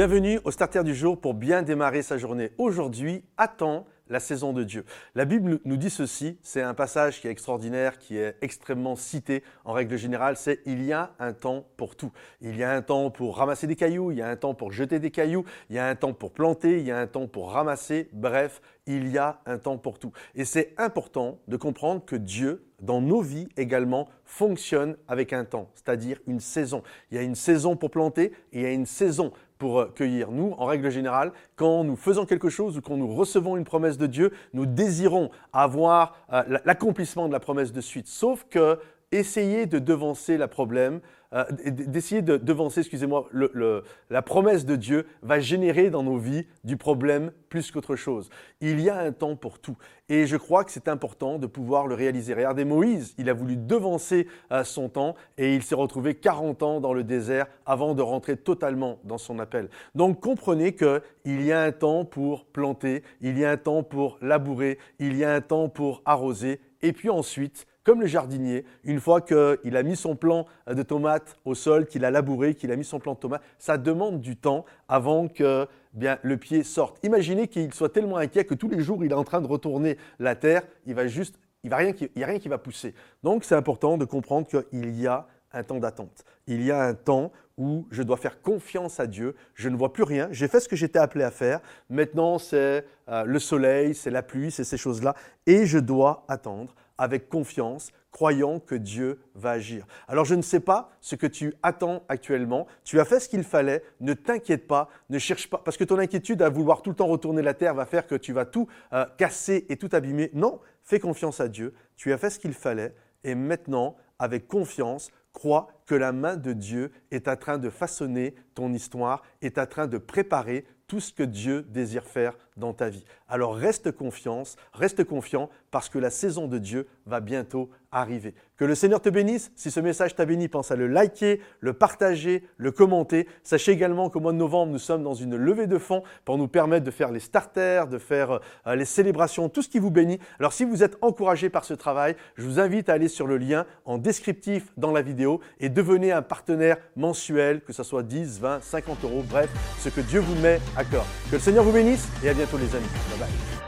Bienvenue au Starter du jour pour bien démarrer sa journée. Aujourd'hui, attends la saison de Dieu. La Bible nous dit ceci, c'est un passage qui est extraordinaire, qui est extrêmement cité en règle générale, c'est il y a un temps pour tout. Il y a un temps pour ramasser des cailloux, il y a un temps pour jeter des cailloux, il y a un temps pour planter, il y a un temps pour ramasser, bref, il y a un temps pour tout. Et c'est important de comprendre que Dieu, dans nos vies également, fonctionne avec un temps, c'est-à-dire une saison. Il y a une saison pour planter et il y a une saison pour euh, cueillir. Nous, en règle générale, quand nous faisons quelque chose ou quand nous recevons une promesse de Dieu, nous désirons avoir euh, l'accomplissement de la promesse de suite. Sauf que essayer de devancer la problème, euh, d'essayer de devancer, excusez-moi, la promesse de Dieu va générer dans nos vies du problème plus qu'autre chose. Il y a un temps pour tout. Et je crois que c'est important de pouvoir le réaliser. Regardez Moïse, il a voulu devancer euh, son temps et il s'est retrouvé 40 ans dans le désert avant de rentrer totalement dans son appel. Donc comprenez qu'il y a un temps pour planter, il y a un temps pour labourer, il y a un temps pour arroser et puis ensuite, comme le jardinier, une fois qu'il a mis son plant de tomates au sol, qu'il a labouré, qu'il a mis son plant de tomates, ça demande du temps avant que bien, le pied sorte. Imaginez qu'il soit tellement inquiet que tous les jours il est en train de retourner la terre, il va juste, il n'y a rien qui va pousser. Donc c'est important de comprendre qu'il y a un temps d'attente. Il y a un temps où je dois faire confiance à Dieu. Je ne vois plus rien. J'ai fait ce que j'étais appelé à faire. Maintenant, c'est euh, le soleil, c'est la pluie, c'est ces choses-là. Et je dois attendre avec confiance, croyant que Dieu va agir. Alors je ne sais pas ce que tu attends actuellement. Tu as fait ce qu'il fallait. Ne t'inquiète pas, ne cherche pas, parce que ton inquiétude à vouloir tout le temps retourner la terre va faire que tu vas tout euh, casser et tout abîmer. Non, fais confiance à Dieu. Tu as fait ce qu'il fallait. Et maintenant, avec confiance, crois que la main de Dieu est en train de façonner ton histoire, est en train de préparer tout ce que Dieu désire faire dans ta vie. Alors reste confiance, reste confiant parce que la saison de Dieu va bientôt arriver. Que le Seigneur te bénisse. Si ce message t'a béni, pense à le liker, le partager, le commenter. Sachez également qu'au mois de novembre, nous sommes dans une levée de fonds pour nous permettre de faire les starters, de faire euh, les célébrations, tout ce qui vous bénit. Alors si vous êtes encouragé par ce travail, je vous invite à aller sur le lien en descriptif dans la vidéo et devenez un partenaire mensuel, que ce soit 10, 20, 50 euros, bref, ce que Dieu vous met à cœur. Que le Seigneur vous bénisse et à bientôt les amis. Bye bye.